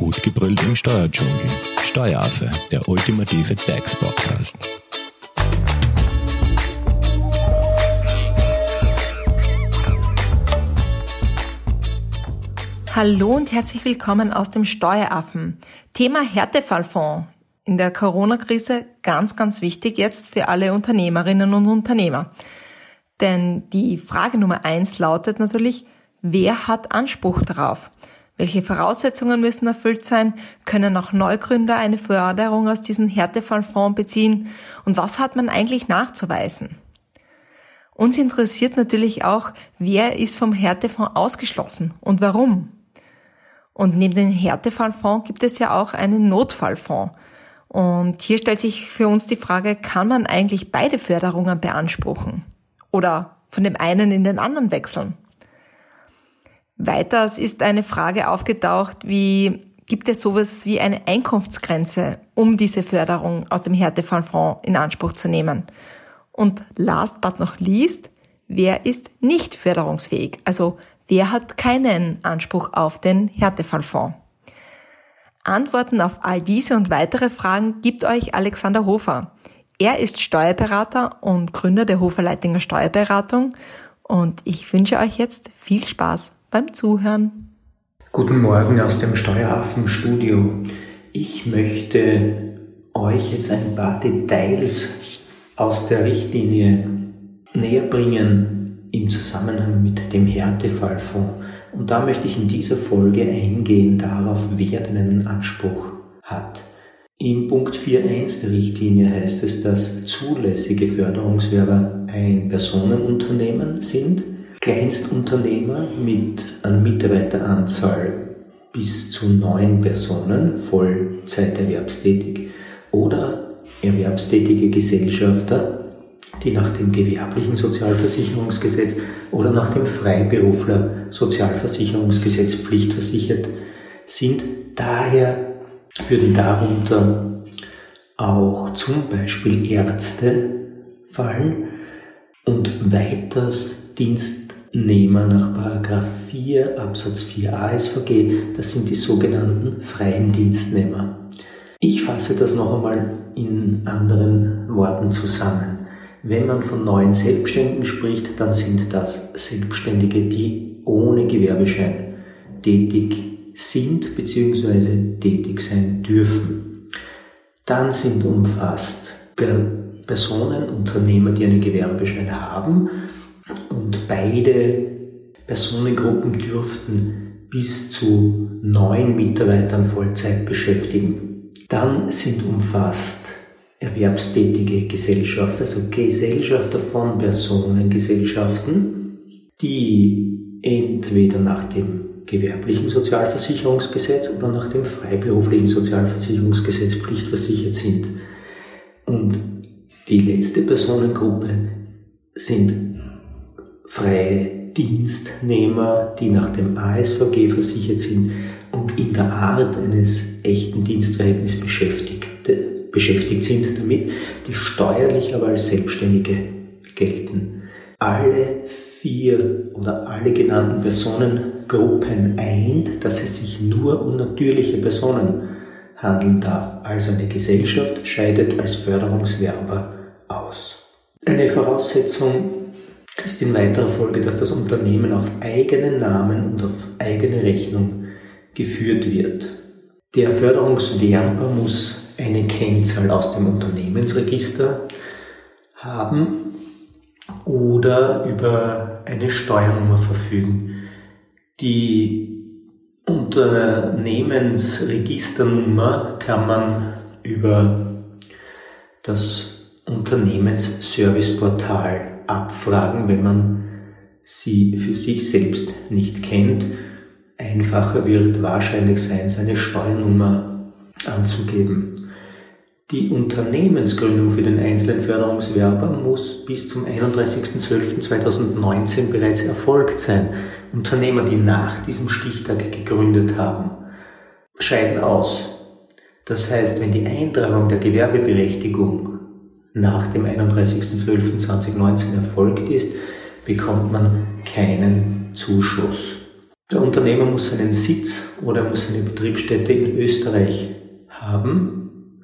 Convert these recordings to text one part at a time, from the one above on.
Gut gebrüllt im Steuerdschungel. Steueraffe, der ultimative DAX-Podcast. Hallo und herzlich willkommen aus dem Steueraffen. Thema Härtefallfonds. In der Corona-Krise ganz, ganz wichtig jetzt für alle Unternehmerinnen und Unternehmer. Denn die Frage Nummer eins lautet natürlich, wer hat Anspruch darauf? Welche Voraussetzungen müssen erfüllt sein? Können auch Neugründer eine Förderung aus diesem Härtefallfonds beziehen? Und was hat man eigentlich nachzuweisen? Uns interessiert natürlich auch, wer ist vom Härtefonds ausgeschlossen und warum? Und neben dem Härtefallfonds gibt es ja auch einen Notfallfonds. Und hier stellt sich für uns die Frage, kann man eigentlich beide Förderungen beanspruchen? Oder von dem einen in den anderen wechseln? Weiters ist eine Frage aufgetaucht, wie gibt es sowas wie eine Einkunftsgrenze, um diese Förderung aus dem Härtefallfonds in Anspruch zu nehmen? Und last but not least, wer ist nicht förderungsfähig? Also wer hat keinen Anspruch auf den Härtefallfonds? Antworten auf all diese und weitere Fragen gibt euch Alexander Hofer. Er ist Steuerberater und Gründer der Hofer Leitinger Steuerberatung und ich wünsche euch jetzt viel Spaß beim Zuhören. Guten Morgen aus dem Steuerhafenstudio. Ich möchte euch jetzt ein paar Details aus der Richtlinie näher bringen im Zusammenhang mit dem Härtefallfonds. Und da möchte ich in dieser Folge eingehen darauf, wer denn einen Anspruch hat. Im Punkt 4.1 der Richtlinie heißt es, dass zulässige Förderungswerber ein Personenunternehmen sind Kleinstunternehmer mit einer Mitarbeiteranzahl bis zu neun Personen, Vollzeiterwerbstätig, oder erwerbstätige Gesellschafter, die nach dem gewerblichen Sozialversicherungsgesetz oder nach dem Freiberufler Sozialversicherungsgesetz pflichtversichert sind. Daher würden darunter auch zum Beispiel Ärzte fallen und weiters Dienst Nehmer nach 4 Absatz 4 ASVG, das sind die sogenannten freien Dienstnehmer. Ich fasse das noch einmal in anderen Worten zusammen. Wenn man von neuen Selbstständigen spricht, dann sind das Selbstständige, die ohne Gewerbeschein tätig sind bzw. tätig sein dürfen. Dann sind umfasst Personen, Unternehmer, die einen Gewerbeschein haben und beide Personengruppen dürften bis zu neun Mitarbeitern Vollzeit beschäftigen. Dann sind umfasst erwerbstätige Gesellschafter, also Gesellschafter von Personengesellschaften, die entweder nach dem gewerblichen Sozialversicherungsgesetz oder nach dem freiberuflichen Sozialversicherungsgesetz pflichtversichert sind. Und die letzte Personengruppe sind freie Dienstnehmer, die nach dem ASVG versichert sind und in der Art eines echten Dienstverhältnisses beschäftigt, beschäftigt sind damit, die steuerlich aber als Selbstständige gelten. Alle vier oder alle genannten Personengruppen eint, dass es sich nur um natürliche Personen handeln darf. Also eine Gesellschaft scheidet als Förderungswerber aus. Eine Voraussetzung ist in weiterer Folge, dass das Unternehmen auf eigenen Namen und auf eigene Rechnung geführt wird. Der Förderungswerber muss eine Kennzahl aus dem Unternehmensregister haben oder über eine Steuernummer verfügen. Die Unternehmensregisternummer kann man über das Unternehmensserviceportal abfragen, wenn man sie für sich selbst nicht kennt. Einfacher wird wahrscheinlich sein, seine Steuernummer anzugeben. Die Unternehmensgründung für den einzelnen Förderungswerber muss bis zum 31.12.2019 bereits erfolgt sein. Unternehmer, die nach diesem Stichtag gegründet haben, scheiden aus. Das heißt, wenn die Eintragung der Gewerbeberechtigung nach dem 31.12.2019 erfolgt ist, bekommt man keinen Zuschuss. Der Unternehmer muss seinen Sitz oder muss seine Betriebsstätte in Österreich haben.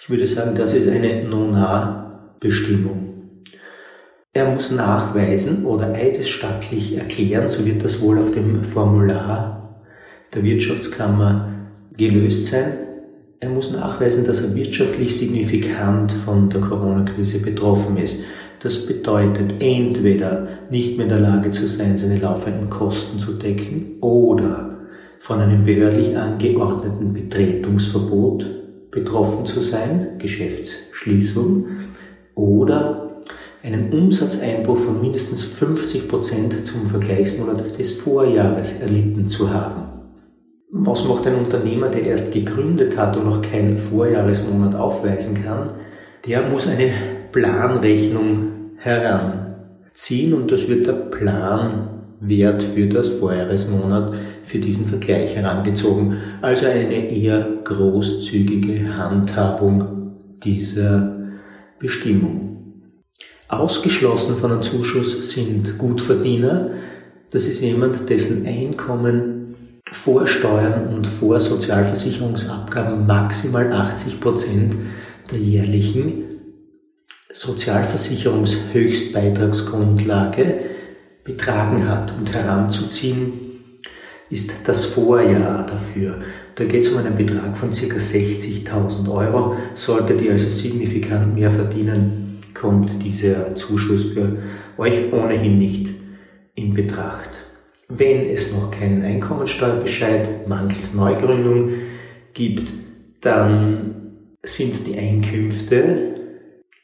Ich würde sagen, das ist eine Nona-Bestimmung. Er muss nachweisen oder eidesstattlich erklären, so wird das wohl auf dem Formular der Wirtschaftskammer gelöst sein. Er muss nachweisen, dass er wirtschaftlich signifikant von der Corona-Krise betroffen ist. Das bedeutet entweder nicht mehr in der Lage zu sein, seine laufenden Kosten zu decken oder von einem behördlich angeordneten Betretungsverbot betroffen zu sein, Geschäftsschließung, oder einen Umsatzeinbruch von mindestens 50 Prozent zum Vergleichsmonat des Vorjahres erlitten zu haben. Was macht ein Unternehmer, der erst gegründet hat und noch keinen Vorjahresmonat aufweisen kann? Der muss eine Planrechnung heranziehen und das wird der Planwert für das Vorjahresmonat für diesen Vergleich herangezogen. Also eine eher großzügige Handhabung dieser Bestimmung. Ausgeschlossen von einem Zuschuss sind Gutverdiener. Das ist jemand, dessen Einkommen vor Steuern und vor Sozialversicherungsabgaben maximal 80 Prozent der jährlichen Sozialversicherungshöchstbeitragsgrundlage betragen hat und heranzuziehen ist das Vorjahr dafür. Da geht es um einen Betrag von ca. 60.000 Euro. Solltet ihr also signifikant mehr verdienen, kommt dieser Zuschuss für euch ohnehin nicht in Betracht. Wenn es noch keinen Einkommensteuerbescheid mangels Neugründung gibt, dann sind die Einkünfte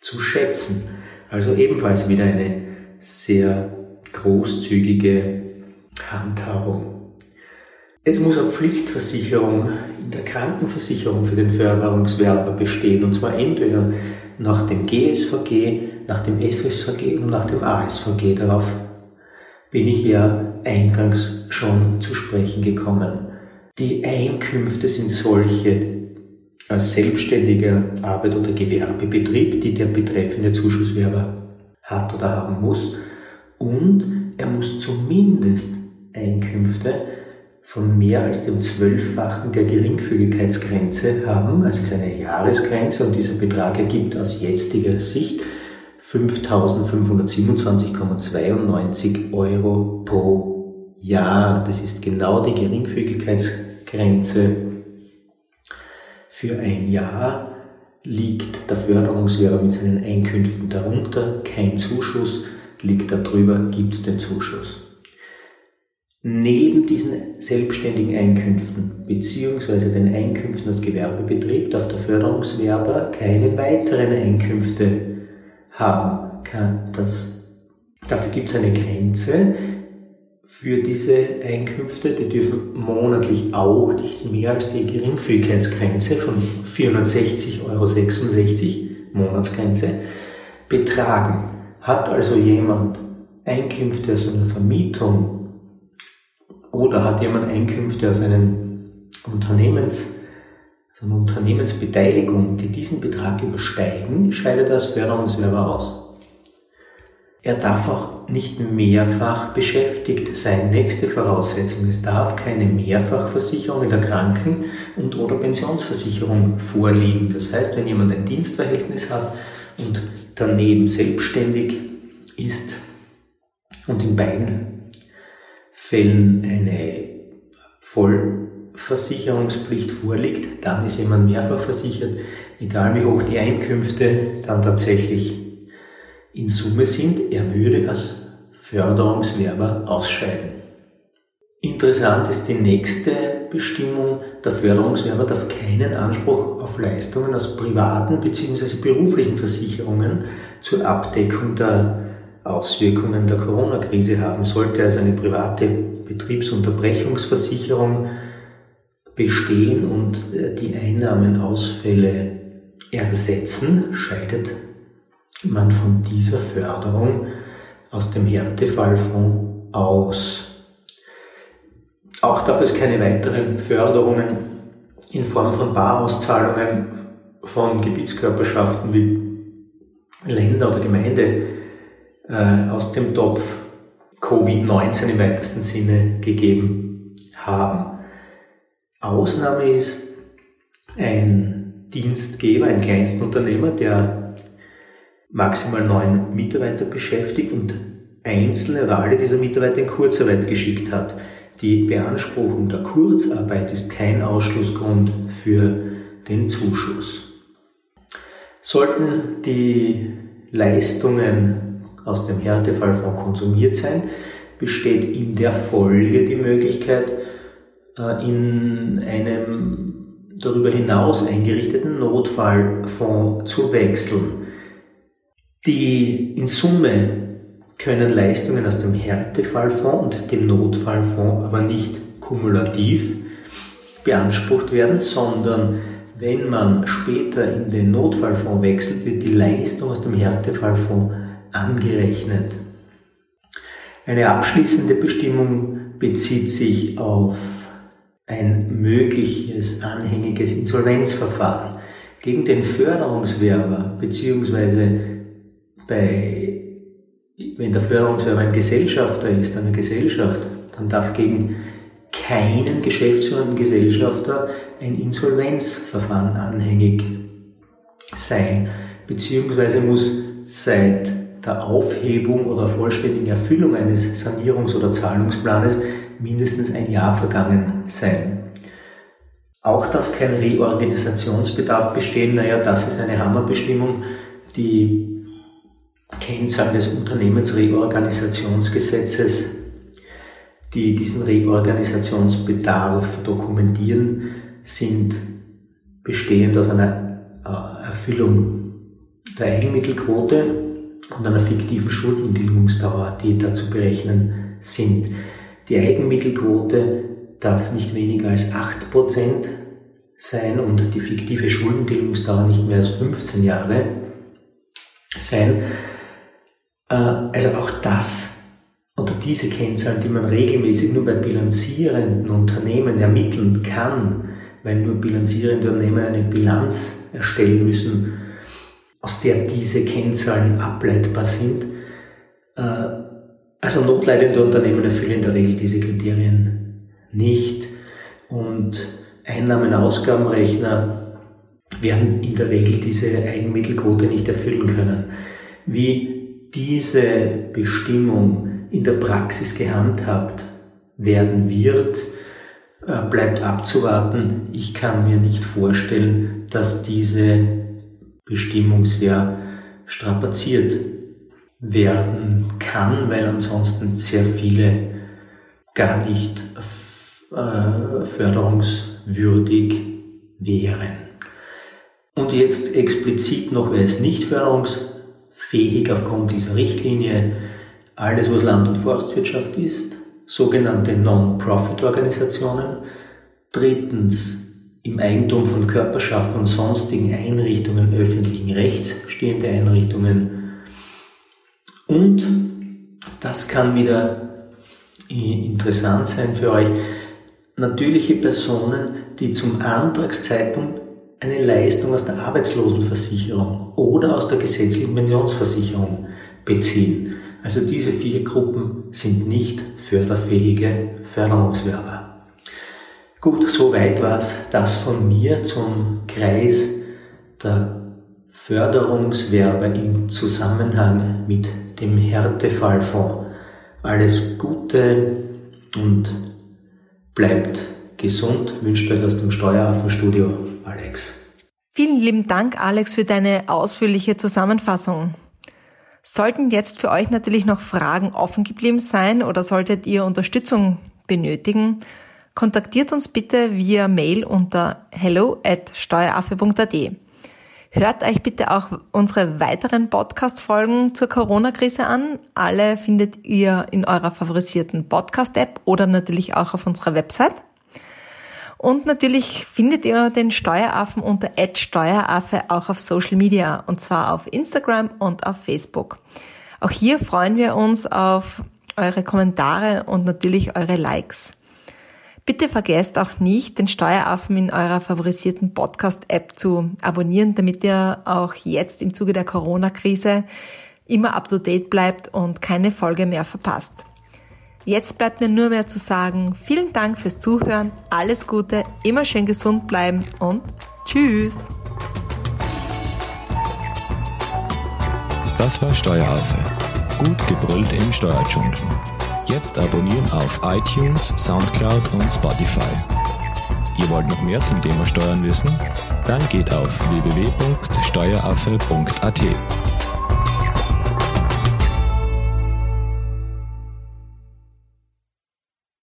zu schätzen. Also ebenfalls wieder eine sehr großzügige Handhabung. Es muss eine Pflichtversicherung in der Krankenversicherung für den Förderungswerber bestehen, und zwar entweder nach dem GSVG, nach dem FSVG und nach dem ASVG. Darauf bin ich ja eingangs schon zu sprechen gekommen. Die Einkünfte sind solche, als selbstständiger Arbeit- oder Gewerbebetrieb, die der betreffende Zuschusswerber hat oder haben muss. Und er muss zumindest Einkünfte von mehr als dem Zwölffachen der Geringfügigkeitsgrenze haben. Also es ist eine Jahresgrenze und dieser Betrag ergibt aus jetziger Sicht 5.527,92 Euro pro Jahr. Das ist genau die Geringfügigkeitsgrenze für ein Jahr liegt der Förderungswerber mit seinen Einkünften darunter, kein Zuschuss, liegt darüber, gibt es den Zuschuss. Neben diesen selbstständigen Einkünften bzw. den Einkünften als Gewerbebetrieb darf der Förderungswerber keine weiteren Einkünfte haben. Das, dafür gibt es eine Grenze, für diese Einkünfte, die dürfen monatlich auch nicht mehr als die Geringfügigkeitsgrenze von 460,66 Euro Monatsgrenze betragen. Hat also jemand Einkünfte aus einer Vermietung oder hat jemand Einkünfte aus einem Unternehmens, aus einer Unternehmensbeteiligung, die diesen Betrag übersteigen, scheidet das Förderungswerber aus. Er darf auch nicht mehrfach beschäftigt sein. Nächste Voraussetzung, es darf keine Mehrfachversicherung in der Kranken- und oder Pensionsversicherung vorliegen. Das heißt, wenn jemand ein Dienstverhältnis hat und daneben selbstständig ist und in beiden Fällen eine Vollversicherungspflicht vorliegt, dann ist jemand mehrfach versichert, egal wie hoch die Einkünfte dann tatsächlich in Summe sind, er würde als Förderungswerber ausscheiden. Interessant ist die nächste Bestimmung, der Förderungswerber darf keinen Anspruch auf Leistungen aus privaten bzw. beruflichen Versicherungen zur Abdeckung der Auswirkungen der Corona-Krise haben. Sollte also eine private Betriebsunterbrechungsversicherung bestehen und äh, die Einnahmenausfälle ersetzen, scheidet man von dieser Förderung aus dem Härtefallfonds aus. Auch darf es keine weiteren Förderungen in Form von Barauszahlungen von Gebietskörperschaften wie Länder oder Gemeinde äh, aus dem Topf Covid-19 im weitesten Sinne gegeben haben. Ausnahme ist ein Dienstgeber, ein Kleinstunternehmer, der maximal neun Mitarbeiter beschäftigt und einzelne oder alle dieser Mitarbeiter in Kurzarbeit geschickt hat. Die Beanspruchung der Kurzarbeit ist kein Ausschlussgrund für den Zuschuss. Sollten die Leistungen aus dem Härtefallfonds konsumiert sein, besteht in der Folge die Möglichkeit, äh, in einem darüber hinaus eingerichteten Notfallfonds zu wechseln. Die in Summe können Leistungen aus dem Härtefallfonds und dem Notfallfonds aber nicht kumulativ beansprucht werden, sondern wenn man später in den Notfallfonds wechselt, wird die Leistung aus dem Härtefallfonds angerechnet. Eine abschließende Bestimmung bezieht sich auf ein mögliches anhängiges Insolvenzverfahren gegen den Förderungswerber beziehungsweise bei, wenn der Förderungswerber ein Gesellschafter ist, eine Gesellschaft, dann darf gegen keinen geschäftsführenden Gesellschafter ein Insolvenzverfahren anhängig sein, beziehungsweise muss seit der Aufhebung oder vollständigen Erfüllung eines Sanierungs- oder Zahlungsplanes mindestens ein Jahr vergangen sein. Auch darf kein Reorganisationsbedarf bestehen. Naja, das ist eine Hammerbestimmung. Die Kennzahlen des Unternehmensreorganisationsgesetzes, die diesen Reorganisationsbedarf dokumentieren, sind bestehend aus einer äh, Erfüllung der Eigenmittelquote und einer fiktiven Schuldentilgungsdauer, die da zu berechnen sind. Die Eigenmittelquote darf nicht weniger als 8% sein und die fiktive Schuldentilgungsdauer nicht mehr als 15 Jahre sein. Äh, also auch das oder diese Kennzahlen, die man regelmäßig nur bei bilanzierenden Unternehmen ermitteln kann, weil nur bilanzierende Unternehmen eine Bilanz erstellen müssen, aus der diese Kennzahlen ableitbar sind, äh, also notleidende Unternehmen erfüllen in der Regel diese Kriterien nicht und Einnahmen-Ausgabenrechner werden in der Regel diese Eigenmittelquote nicht erfüllen können. Wie diese Bestimmung in der Praxis gehandhabt werden wird, äh, bleibt abzuwarten. Ich kann mir nicht vorstellen, dass diese Bestimmung sehr strapaziert werden kann, weil ansonsten sehr viele gar nicht äh, förderungswürdig wären. Und jetzt explizit noch, wer ist nicht förderungsfähig aufgrund dieser Richtlinie? Alles, was Land- und Forstwirtschaft ist, sogenannte Non-Profit-Organisationen. Drittens, im Eigentum von Körperschaften und sonstigen Einrichtungen öffentlichen Rechts stehende Einrichtungen und das kann wieder interessant sein für euch. Natürliche Personen, die zum Antragszeitpunkt eine Leistung aus der Arbeitslosenversicherung oder aus der gesetzlichen Pensionsversicherung beziehen. Also diese vier Gruppen sind nicht förderfähige Förderungswerber. Gut, soweit war es das von mir zum Kreis der Förderungswerber im Zusammenhang mit dem Härtefallfonds. Alles Gute und bleibt gesund, wünscht euch aus dem Steuerhafenstudio Alex. Vielen lieben Dank, Alex, für deine ausführliche Zusammenfassung. Sollten jetzt für euch natürlich noch Fragen offen geblieben sein oder solltet ihr Unterstützung benötigen, kontaktiert uns bitte via Mail unter hello at steueraffe.at. Hört euch bitte auch unsere weiteren Podcast-Folgen zur Corona-Krise an. Alle findet ihr in eurer favorisierten Podcast-App oder natürlich auch auf unserer Website. Und natürlich findet ihr den Steueraffen unter @steueraffe auch auf Social Media und zwar auf Instagram und auf Facebook. Auch hier freuen wir uns auf eure Kommentare und natürlich eure Likes. Bitte vergesst auch nicht, den Steueraffen in eurer favorisierten Podcast-App zu abonnieren, damit ihr auch jetzt im Zuge der Corona-Krise immer up-to-date bleibt und keine Folge mehr verpasst. Jetzt bleibt mir nur mehr zu sagen, vielen Dank fürs Zuhören, alles Gute, immer schön gesund bleiben und tschüss. Das war Steueraffe. Gut gebrüllt im Steuerdschungel. Jetzt abonnieren auf iTunes, Soundcloud und Spotify. Ihr wollt noch mehr zum Thema Steuern wissen? Dann geht auf www.steueraffe.at.